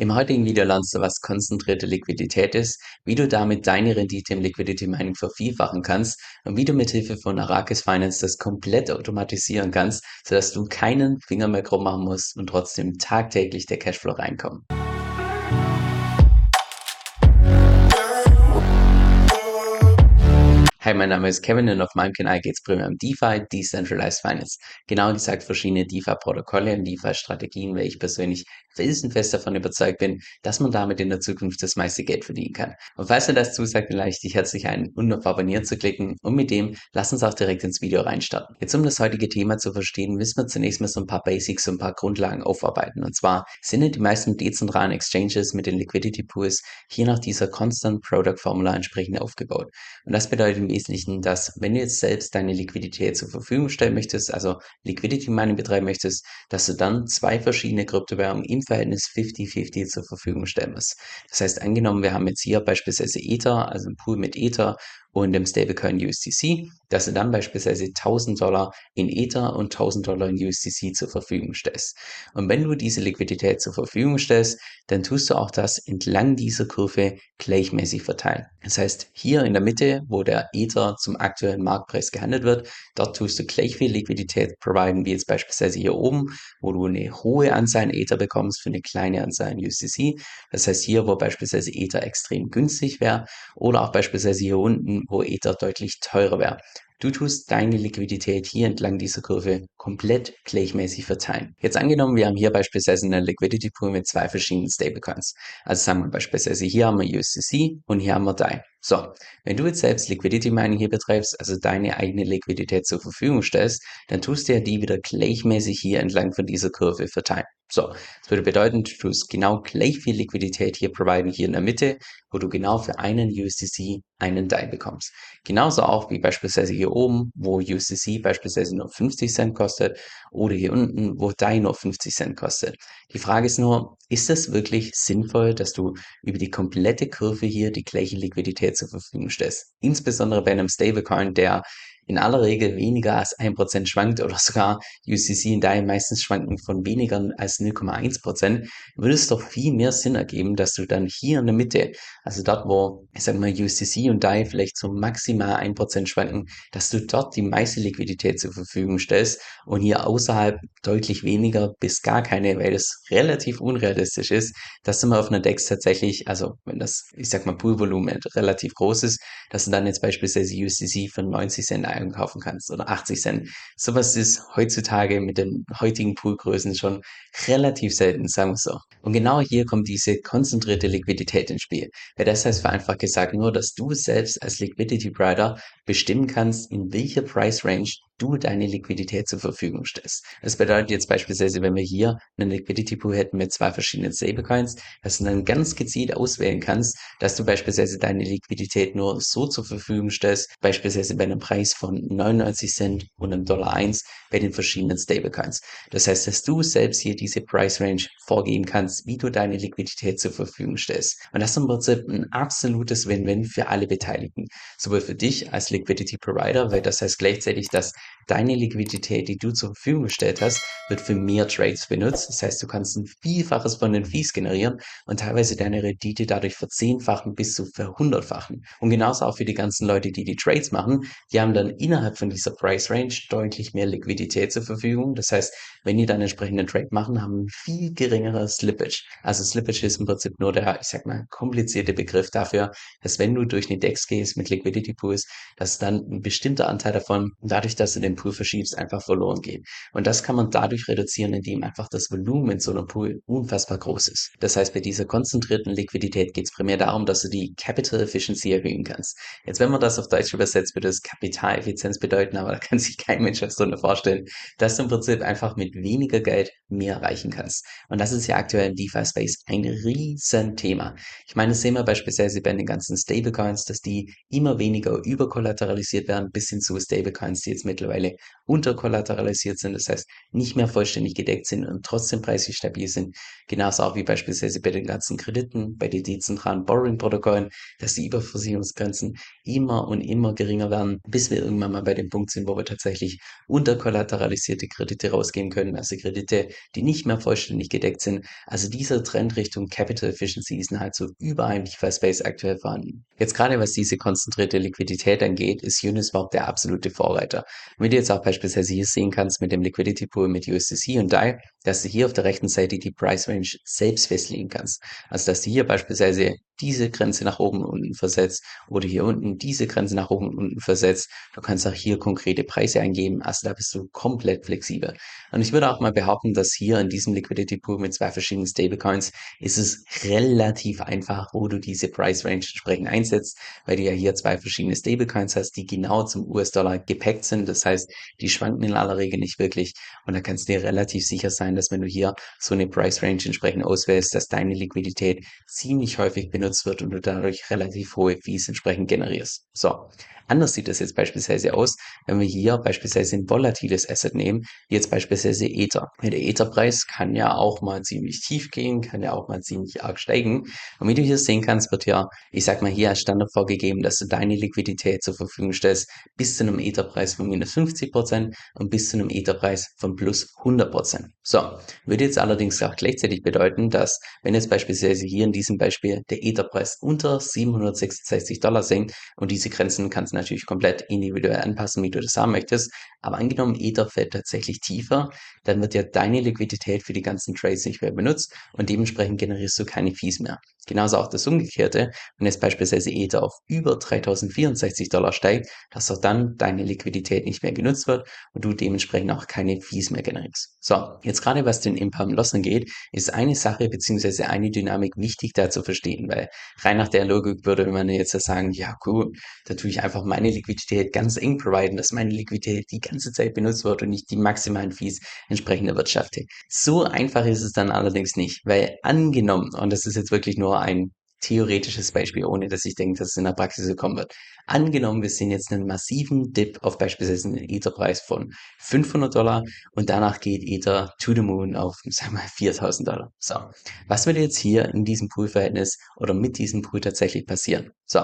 Im heutigen Video lernst du, was konzentrierte Liquidität ist, wie du damit deine Rendite im Liquidity Mining vervielfachen kannst und wie du mithilfe von Arrakis Finance das komplett automatisieren kannst, sodass du keinen Finger mehr krumm machen musst und trotzdem tagtäglich der Cashflow reinkommt. Hi, mein Name ist Kevin und auf meinem Kanal geht es primär um DeFi, Decentralized Finance. Genau gesagt verschiedene DeFi-Protokolle und DeFi-Strategien, weil ich persönlich felsenfest davon überzeugt bin, dass man damit in der Zukunft das meiste Geld verdienen kann. Und falls dir das zusagt, dann ich dich herzlich ein, um auf Abonnieren zu klicken und mit dem lass uns auch direkt ins Video reinstarten. Jetzt um das heutige Thema zu verstehen, müssen wir zunächst mal so ein paar Basics, so ein paar Grundlagen aufarbeiten. Und zwar sind die meisten dezentralen Exchanges mit den Liquidity Pools hier nach dieser Constant Product Formula entsprechend aufgebaut. Und das bedeutet Wesentlichen, dass wenn du jetzt selbst deine Liquidität zur Verfügung stellen möchtest, also Liquidity Mining betreiben möchtest, dass du dann zwei verschiedene Kryptowährungen im Verhältnis 50-50 zur Verfügung stellen musst. Das heißt, angenommen, wir haben jetzt hier beispielsweise Ether, also ein Pool mit Ether und dem Stablecoin USDC, dass du dann beispielsweise 1000 Dollar in Ether und 1000 Dollar in USDC zur Verfügung stellst. Und wenn du diese Liquidität zur Verfügung stellst, dann tust du auch das entlang dieser Kurve gleichmäßig verteilen. Das heißt, hier in der Mitte, wo der Ether zum aktuellen Marktpreis gehandelt wird, dort tust du gleich viel Liquidität providen, wie jetzt beispielsweise hier oben, wo du eine hohe Anzahl an Ether bekommst für eine kleine Anzahl an USDC. Das heißt, hier, wo beispielsweise Ether extrem günstig wäre, oder auch beispielsweise hier unten, wo Ether deutlich teurer wäre. Du tust deine Liquidität hier entlang dieser Kurve komplett gleichmäßig verteilen. Jetzt angenommen, wir haben hier beispielsweise eine Liquidity Pool mit zwei verschiedenen Stablecoins. Also sagen wir beispielsweise, hier haben wir USDC und hier haben wir DAI. So, wenn du jetzt selbst Liquidity Mining hier betreibst, also deine eigene Liquidität zur Verfügung stellst, dann tust du ja die wieder gleichmäßig hier entlang von dieser Kurve verteilen. So, das würde bedeuten, du tust genau gleich viel Liquidität hier providen, hier in der Mitte, wo du genau für einen USDC einen DAI bekommst. Genauso auch wie beispielsweise hier oben, wo USDC beispielsweise nur 50 Cent kostet oder hier unten, wo DAI nur 50 Cent kostet. Die Frage ist nur, ist es wirklich sinnvoll, dass du über die komplette Kurve hier die gleiche Liquidität zur Verfügung stellst? Insbesondere bei einem Stablecoin, der in aller Regel weniger als 1% schwankt oder sogar UCC und DAI meistens schwanken von weniger als 0,1%, würde es doch viel mehr Sinn ergeben, dass du dann hier in der Mitte, also dort, wo, ich sag mal, UCC und DAI vielleicht so maximal 1% schwanken, dass du dort die meiste Liquidität zur Verfügung stellst und hier außerhalb deutlich weniger bis gar keine, weil das relativ unrealistisch ist, dass du mal auf einer DEX tatsächlich, also wenn das, ich sag mal, Poolvolumen relativ groß ist, dass du dann jetzt beispielsweise UCC für 90 Cent kaufen kannst oder 80 Cent. Sowas ist heutzutage mit den heutigen Poolgrößen schon relativ selten, sagen wir so. Und genau hier kommt diese konzentrierte Liquidität ins Spiel. Ja, das heißt vereinfacht gesagt nur, dass du selbst als Liquidity Provider bestimmen kannst, in welcher Price Range du deine Liquidität zur Verfügung stellst. Das bedeutet jetzt beispielsweise, wenn wir hier einen Liquidity Pool hätten mit zwei verschiedenen Stablecoins, dass du dann ganz gezielt auswählen kannst, dass du beispielsweise deine Liquidität nur so zur Verfügung stellst, beispielsweise bei einem Preis von 99 Cent und einem Dollar 1 bei den verschiedenen Stablecoins. Das heißt, dass du selbst hier diese Price Range vorgeben kannst, wie du deine Liquidität zur Verfügung stellst. Und das ist im Prinzip ein absolutes Win-Win für alle Beteiligten. Sowohl für dich als Liquidity Provider, weil das heißt gleichzeitig, dass deine Liquidität, die du zur Verfügung gestellt hast, wird für mehr Trades benutzt. Das heißt, du kannst ein Vielfaches von den Fees generieren und teilweise deine Rendite dadurch verzehnfachen bis zu verhundertfachen. Und genauso auch für die ganzen Leute, die die Trades machen, die haben dann innerhalb von dieser Price Range deutlich mehr Liquidität zur Verfügung. Das heißt, wenn die dann entsprechenden Trade machen, haben viel geringerer Slippage. Also Slippage ist im Prinzip nur der, ich sag mal, komplizierte Begriff dafür, dass wenn du durch eine Dex gehst mit Liquidity Pools, dass dann ein bestimmter Anteil davon, dadurch, dass du den Pool verschiebst, einfach verloren geht. Und das kann man dadurch reduzieren, indem einfach das Volumen in so einem Pool unfassbar groß ist. Das heißt, bei dieser konzentrierten Liquidität geht es primär darum, dass du die Capital Efficiency erhöhen kannst. Jetzt, wenn man das auf Deutsch übersetzt, würde es Kapitaleffizienz bedeuten, aber da kann sich kein Mensch was drunter vorstellen, dass du im Prinzip einfach mit weniger Geld mehr erreichen kannst. Und das ist ja aktuell im DeFi-Space ein riesen Thema. Ich meine, das sehen wir beispielsweise bei den ganzen Stablecoins, dass die immer weniger überkollateralisiert werden, bis hin zu Stablecoins, die jetzt mit mittlerweile unterkollateralisiert sind, das heißt nicht mehr vollständig gedeckt sind und trotzdem preislich stabil sind. Genauso auch wie beispielsweise bei den ganzen Krediten, bei den dezentralen Borrowing-Protokollen, dass die Überversicherungsgrenzen immer und immer geringer werden, bis wir irgendwann mal bei dem Punkt sind, wo wir tatsächlich unterkollateralisierte Kredite rausgeben können, also Kredite, die nicht mehr vollständig gedeckt sind. Also dieser Trend Richtung Capital Efficiency ist halt so überall im DeFi-Space aktuell vorhanden. Jetzt gerade was diese konzentrierte Liquidität angeht, ist Uniswap der absolute Vorreiter. Wie du jetzt auch beispielsweise hier sehen kannst mit dem Liquidity Pool mit USDC und DAI, dass du hier auf der rechten Seite die Price Range selbst festlegen kannst. Also dass du hier beispielsweise diese Grenze nach oben und unten versetzt oder hier unten diese Grenze nach oben und unten versetzt. Du kannst auch hier konkrete Preise eingeben. Also da bist du komplett flexibel. Und ich würde auch mal behaupten, dass hier in diesem Liquidity Pool mit zwei verschiedenen Stablecoins ist es relativ einfach, wo du diese Price Range entsprechend einsetzt, weil du ja hier zwei verschiedene Stablecoins hast, die genau zum US-Dollar gepackt sind. Das heißt, die schwanken in aller Regel nicht wirklich. Und da kannst du dir relativ sicher sein, dass wenn du hier so eine Price Range entsprechend auswählst, dass deine Liquidität ziemlich häufig benutzt genutzt wird und du dadurch relativ hohe Fees entsprechend generierst. So, anders sieht das jetzt beispielsweise aus, wenn wir hier beispielsweise ein volatiles Asset nehmen, jetzt beispielsweise Ether. Der Etherpreis kann ja auch mal ziemlich tief gehen, kann ja auch mal ziemlich arg steigen. Und wie du hier sehen kannst, wird ja, ich sag mal hier als Standard vorgegeben, dass du deine Liquidität zur Verfügung stellst bis zu einem Etherpreis von minus 50% und bis zu einem Etherpreis von plus 100%. So, würde jetzt allerdings auch gleichzeitig bedeuten, dass wenn jetzt beispielsweise hier in diesem Beispiel der Ether Etherpreis unter 766 Dollar sinkt und diese Grenzen kannst du natürlich komplett individuell anpassen, wie du das haben möchtest. Aber angenommen, Ether fällt tatsächlich tiefer, dann wird ja deine Liquidität für die ganzen Trades nicht mehr benutzt und dementsprechend generierst du keine Fees mehr. Genauso auch das Umgekehrte, wenn jetzt beispielsweise Ether auf über 3064 Dollar steigt, dass auch dann deine Liquidität nicht mehr genutzt wird und du dementsprechend auch keine Fees mehr generierst. So, jetzt gerade was den Imperm Loss angeht, ist eine Sache bzw. eine Dynamik wichtig da zu verstehen, weil rein nach der Logik würde man jetzt sagen, ja cool, da tue ich einfach meine Liquidität ganz eng providen, dass meine Liquidität die ganze Zeit benutzt wird und nicht die maximalen Fees entsprechend erwirtschafte. So einfach ist es dann allerdings nicht, weil angenommen, und das ist jetzt wirklich nur ein theoretisches Beispiel, ohne dass ich denke, dass es in der Praxis so kommen wird. Angenommen, wir sehen jetzt einen massiven Dip auf beispielsweise einen Ether-Preis von 500 Dollar und danach geht Ether to the moon auf, sagen wir mal, 4000 Dollar. So. Was würde jetzt hier in diesem Pool-Verhältnis oder mit diesem Pool tatsächlich passieren? So.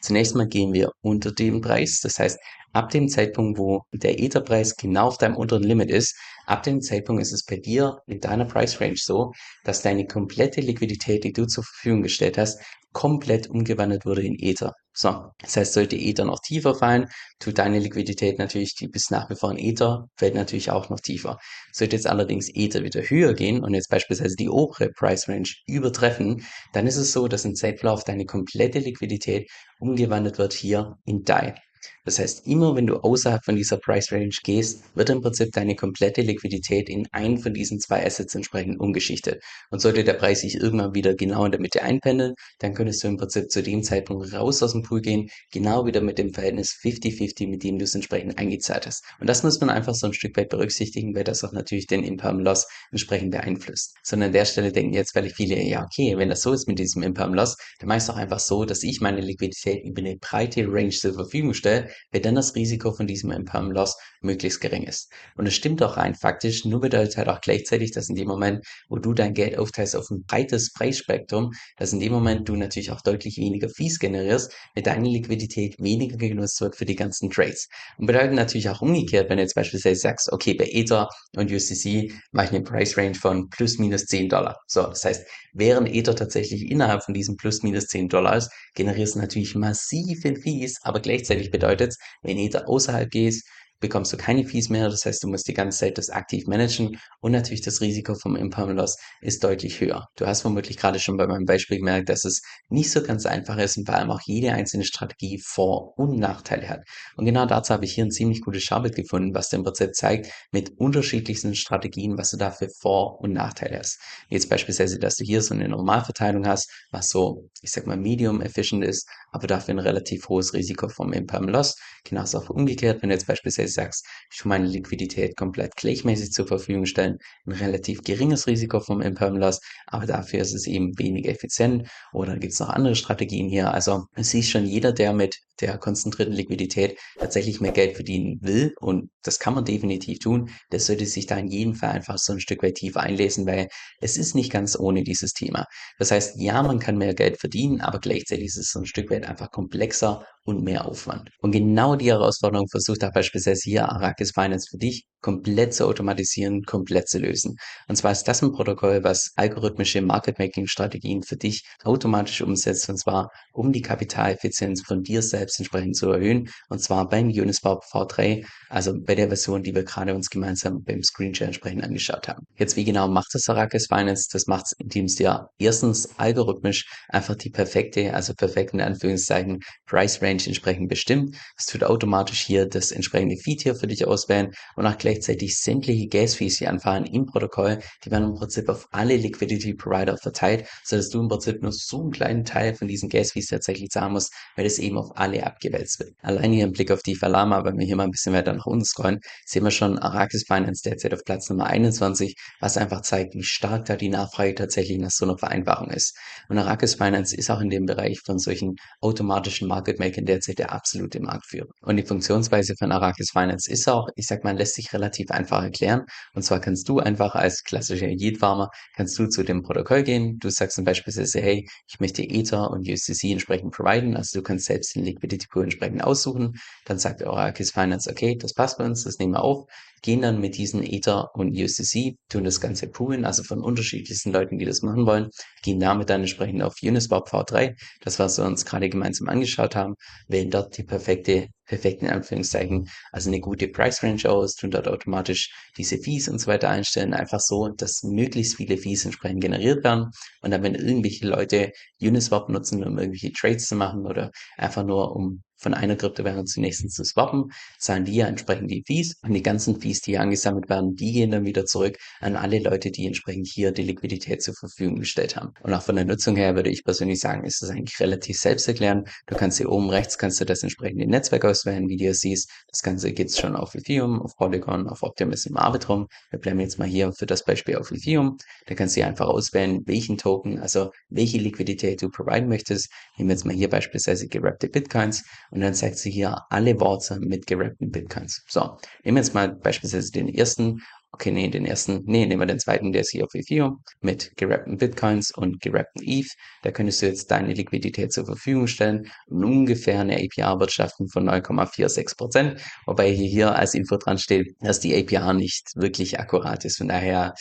Zunächst mal gehen wir unter dem Preis. Das heißt, ab dem Zeitpunkt, wo der Ether-Preis genau auf deinem unteren Limit ist, ab dem Zeitpunkt ist es bei dir in deiner Price Range so, dass deine komplette Liquidität, die du zur Verfügung gestellt hast, komplett umgewandelt wurde in Ether. So, das heißt, sollte Ether noch tiefer fallen, tut deine Liquidität natürlich, die bis nach wie vor in Ether, fällt natürlich auch noch tiefer. Sollte jetzt allerdings Ether wieder höher gehen und jetzt beispielsweise die obere Price Range übertreffen, dann ist es so, dass im Zeitverlauf deine komplette Liquidität umgewandelt wird hier in DAI. Das heißt, immer wenn du außerhalb von dieser Price Range gehst, wird im Prinzip deine komplette Liquidität in einen von diesen zwei Assets entsprechend umgeschichtet. Und sollte der Preis sich irgendwann wieder genau in der Mitte einpendeln, dann könntest du im Prinzip zu dem Zeitpunkt raus aus dem Pool gehen, genau wieder mit dem Verhältnis 50-50, mit dem du es entsprechend eingezahlt hast. Und das muss man einfach so ein Stück weit berücksichtigen, weil das auch natürlich den Imperm Loss entsprechend beeinflusst. Sondern an der Stelle denken jetzt weil viele, ja okay, wenn das so ist mit diesem Imperm Loss, dann mach ich es doch einfach so, dass ich meine Liquidität über eine breite Range zur Verfügung stelle, weil dann das Risiko von diesem Imperm Loss möglichst gering ist. Und es stimmt auch rein faktisch, nur bedeutet halt auch gleichzeitig, dass in dem Moment, wo du dein Geld aufteilst auf ein breites Preisspektrum, dass in dem Moment du natürlich auch deutlich weniger Fees generierst, weil deine Liquidität weniger genutzt wird für die ganzen Trades. Und bedeutet natürlich auch umgekehrt, wenn du jetzt beispielsweise sagst, okay, bei Ether und USDC mache ich eine Price Range von plus minus 10 Dollar. So, das heißt, während Ether tatsächlich innerhalb von diesem plus minus 10 Dollar ist, generierst du natürlich massive Fees, aber gleichzeitig bedeutet es, wenn Ether außerhalb gehst, bekommst du keine Fees mehr. Das heißt, du musst die ganze Zeit das aktiv managen und natürlich das Risiko vom Impermanent Loss ist deutlich höher. Du hast vermutlich gerade schon bei meinem Beispiel gemerkt, dass es nicht so ganz einfach ist und vor allem auch jede einzelne Strategie Vor- und Nachteile hat. Und genau dazu habe ich hier ein ziemlich gutes Schaubild gefunden, was dir im Prinzip zeigt, mit unterschiedlichsten Strategien, was du da für Vor- und Nachteile hast. Jetzt beispielsweise, dass du hier so eine Normalverteilung hast, was so, ich sag mal, medium efficient ist, aber dafür ein relativ hohes Risiko vom Impermanent Loss. Genauso auch umgekehrt, wenn du jetzt beispielsweise beispielsweise sagst, ich tue meine Liquidität komplett gleichmäßig zur Verfügung stellen, ein relativ geringes Risiko vom Imperm Loss, aber dafür ist es eben weniger effizient oder gibt es noch andere Strategien hier. Also es sieht schon jeder, der mit der konzentrierten Liquidität tatsächlich mehr Geld verdienen will und das kann man definitiv tun, der sollte sich da in jedem Fall einfach so ein Stück weit tief einlesen, weil es ist nicht ganz ohne dieses Thema. Das heißt, ja, man kann mehr Geld verdienen, aber gleichzeitig ist es so ein Stück weit einfach komplexer und mehr Aufwand. Und genau die Herausforderung versucht auch beispielsweise hier Arrakis Finance für dich komplett zu automatisieren, komplett zu lösen. Und zwar ist das ein Protokoll, was algorithmische Market-Making-Strategien für dich automatisch umsetzt, und zwar um die Kapitaleffizienz von dir selbst entsprechend zu erhöhen, und zwar beim Uniswap V3, also bei der Version, die wir gerade uns gemeinsam beim Screenshare entsprechend angeschaut haben. Jetzt, wie genau macht das Arrakis Finance? Das macht es, indem es dir erstens algorithmisch einfach die perfekte, also perfekten Anführungszeichen, Price Range entsprechend bestimmt. Es tut automatisch hier das entsprechende Feed hier für dich auswählen und auch gleichzeitig sämtliche Gas-Fees, die anfallen im Protokoll, die werden im Prinzip auf alle Liquidity Provider verteilt, sodass du im Prinzip nur so einen kleinen Teil von diesen Gas-Fees tatsächlich zahlen musst, weil das eben auf alle abgewälzt wird. Allein hier im Blick auf die Falama, wenn wir hier mal ein bisschen weiter nach unten scrollen, sehen wir schon Arrakis Finance derzeit auf Platz Nummer 21, was einfach zeigt, wie stark da die Nachfrage tatsächlich nach so einer Vereinbarung ist. Und Arrakis Finance ist auch in dem Bereich von solchen automatischen Market Makern derzeit der absolute Marktführer. Und die Funktionsweise von Arrakis Finance ist auch, ich sag mal, lässt sich relativ einfach erklären. Und zwar kannst du einfach als klassischer Yield-Farmer, kannst du zu dem Protokoll gehen. Du sagst dann beispielsweise, hey, ich möchte Ether und USDC entsprechend providen. Also du kannst selbst den Liquidity Pool entsprechend aussuchen. Dann sagt Arrakis Finance, okay, das passt bei uns, das nehmen wir auf gehen dann mit diesen Ether und USDC, tun das Ganze poolen, also von unterschiedlichsten Leuten, die das machen wollen, gehen damit dann entsprechend auf Uniswap V3, das was wir uns gerade gemeinsam angeschaut haben, wählen dort die perfekte perfekt in Anführungszeichen, also eine gute Price Range aus, tun dort automatisch diese Fees und so weiter einstellen, einfach so, dass möglichst viele Fees entsprechend generiert werden. Und dann, wenn irgendwelche Leute Uniswap nutzen, um irgendwelche Trades zu machen oder einfach nur um von einer Kryptowährung zur nächsten zu swappen, zahlen die ja entsprechend die Fees und die ganzen Fees, die hier angesammelt werden, die gehen dann wieder zurück an alle Leute, die entsprechend hier die Liquidität zur Verfügung gestellt haben. Und auch von der Nutzung her würde ich persönlich sagen, ist es eigentlich relativ selbsterklärend. Du kannst hier oben rechts kannst du das entsprechende Netzwerk auswählen, wie du es siehst. Das Ganze geht schon auf Ethereum, auf Polygon, auf Optimism Arbitrum. Wir bleiben jetzt mal hier für das Beispiel auf Ethereum. Da kannst du hier einfach auswählen, welchen Token, also welche Liquidität du providen möchtest. Nehmen wir jetzt mal hier beispielsweise gerappte Bitcoins und dann zeigt sie hier alle Worte mit gerappten Bitcoins. So, nehmen wir jetzt mal beispielsweise den ersten Okay, nee, den ersten, nee, nehmen wir den zweiten, der ist hier auf Ethereum mit gerappten Bitcoins und gerappten ETH. Da könntest du jetzt deine Liquidität zur Verfügung stellen und ungefähr eine APR wirtschaften von 9,46 Prozent. Wobei hier, hier als Info dran steht, dass die APR nicht wirklich akkurat ist. Von daher,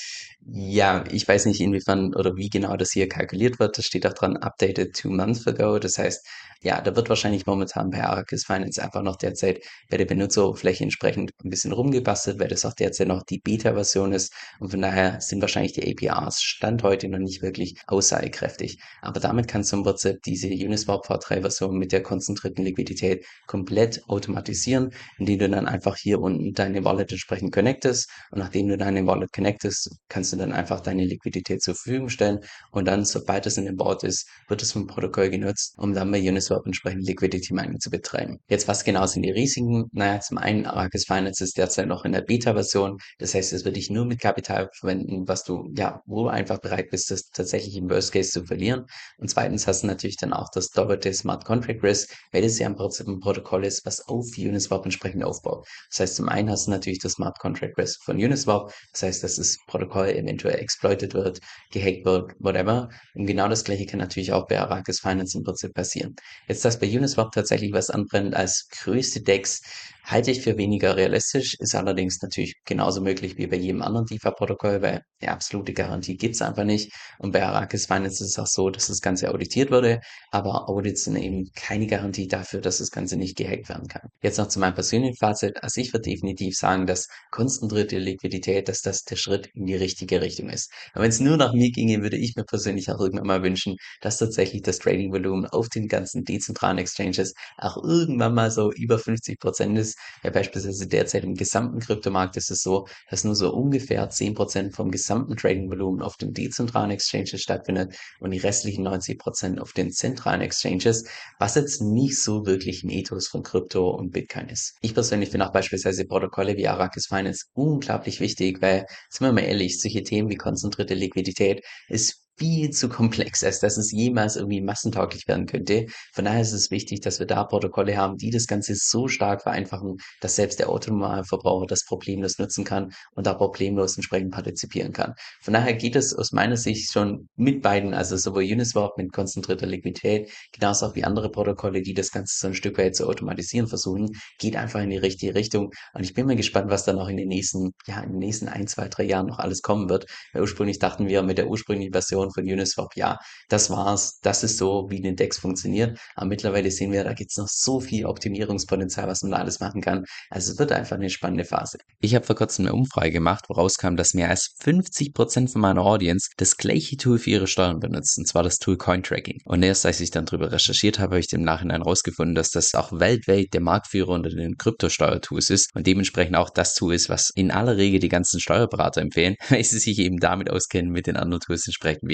ja, ich weiß nicht inwiefern oder wie genau das hier kalkuliert wird. Das steht auch dran, updated two months ago. Das heißt, ja, da wird wahrscheinlich momentan bei Arrakis Finance einfach noch derzeit bei der Benutzeroberfläche entsprechend ein bisschen rumgebastelt, weil das auch derzeit noch die Beta-Version ist. Und von daher sind wahrscheinlich die APRs Stand heute noch nicht wirklich aussagekräftig. Aber damit kannst du im Prinzip diese Uniswap V3-Version mit der konzentrierten Liquidität komplett automatisieren, indem du dann einfach hier unten deine Wallet entsprechend connectest. Und nachdem du deine Wallet connectest, kannst du dann einfach deine Liquidität zur Verfügung stellen. Und dann, sobald es in dem Board ist, wird es vom Protokoll genutzt, um dann bei Uniswap Uniswap entsprechend Liquidity Mining zu betreiben. Jetzt, was genau sind die Risiken? Naja, zum einen, Arrakis Finance ist derzeit noch in der Beta-Version. Das heißt, es wird dich nur mit Kapital verwenden, was du, ja, wo du einfach bereit bist, das tatsächlich im Worst Case zu verlieren. Und zweitens hast du natürlich dann auch das doppelte Smart Contract Risk, weil das ja im Prinzip ein Protokoll ist, was auf Uniswap entsprechend aufbaut. Das heißt, zum einen hast du natürlich das Smart Contract Risk von Uniswap. Das heißt, dass das Protokoll eventuell exploited wird, gehackt wird, whatever. Und genau das gleiche kann natürlich auch bei Arrakis Finance im Prinzip passieren. Jetzt, dass bei Uniswap tatsächlich was anbrennt als größte Dex, halte ich für weniger realistisch, ist allerdings natürlich genauso möglich wie bei jedem anderen DeFi-Protokoll, weil die absolute Garantie gibt's einfach nicht. Und bei Arrakis Finance ist es auch so, dass das Ganze auditiert wurde, aber Audits sind eben keine Garantie dafür, dass das Ganze nicht gehackt werden kann. Jetzt noch zu meinem persönlichen Fazit. Also ich würde definitiv sagen, dass konzentrierte Liquidität, dass das der Schritt in die richtige Richtung ist. Aber wenn es nur nach mir ginge, würde ich mir persönlich auch irgendwann mal wünschen, dass tatsächlich das Trading-Volumen auf den ganzen dezentralen Exchanges auch irgendwann mal so über 50 Prozent ist. Ja, beispielsweise derzeit im gesamten Kryptomarkt ist es so, dass nur so ungefähr 10% vom gesamten Trading-Volumen auf den dezentralen Exchanges stattfindet und die restlichen 90% auf den zentralen Exchanges, was jetzt nicht so wirklich ein Ethos von Krypto und Bitcoin ist. Ich persönlich finde auch beispielsweise Protokolle wie Arrakis Finance unglaublich wichtig, weil, sind wir mal ehrlich, solche Themen wie konzentrierte Liquidität ist viel zu komplex, als dass es jemals irgendwie massentauglich werden könnte. Von daher ist es wichtig, dass wir da Protokolle haben, die das Ganze so stark vereinfachen, dass selbst der Autonomalverbraucher das problemlos nutzen kann und da problemlos entsprechend partizipieren kann. Von daher geht es aus meiner Sicht schon mit beiden, also sowohl Uniswap mit konzentrierter Liquidität, genauso auch wie andere Protokolle, die das Ganze so ein Stück weit zu automatisieren versuchen, geht einfach in die richtige Richtung. Und ich bin mal gespannt, was da noch in den nächsten, ja, in den nächsten ein, zwei, drei Jahren noch alles kommen wird. Weil ursprünglich dachten wir mit der ursprünglichen Version Version von Uniswap, ja, das war's, das ist so, wie ein Index funktioniert. Aber mittlerweile sehen wir, da gibt's noch so viel Optimierungspotenzial, was man da alles machen kann. Also es wird einfach eine spannende Phase. Ich habe vor kurzem eine Umfrage gemacht, woraus kam, dass mehr als 50% von meiner Audience das gleiche Tool für ihre Steuern benutzt, und zwar das Tool Cointracking. Und erst als ich dann darüber recherchiert habe, habe ich im Nachhinein rausgefunden, dass das auch weltweit der Marktführer unter den Kryptosteuertools ist und dementsprechend auch das Tool ist, was in aller Regel die ganzen Steuerberater empfehlen, weil sie sich eben damit auskennen, mit den anderen Tools entsprechend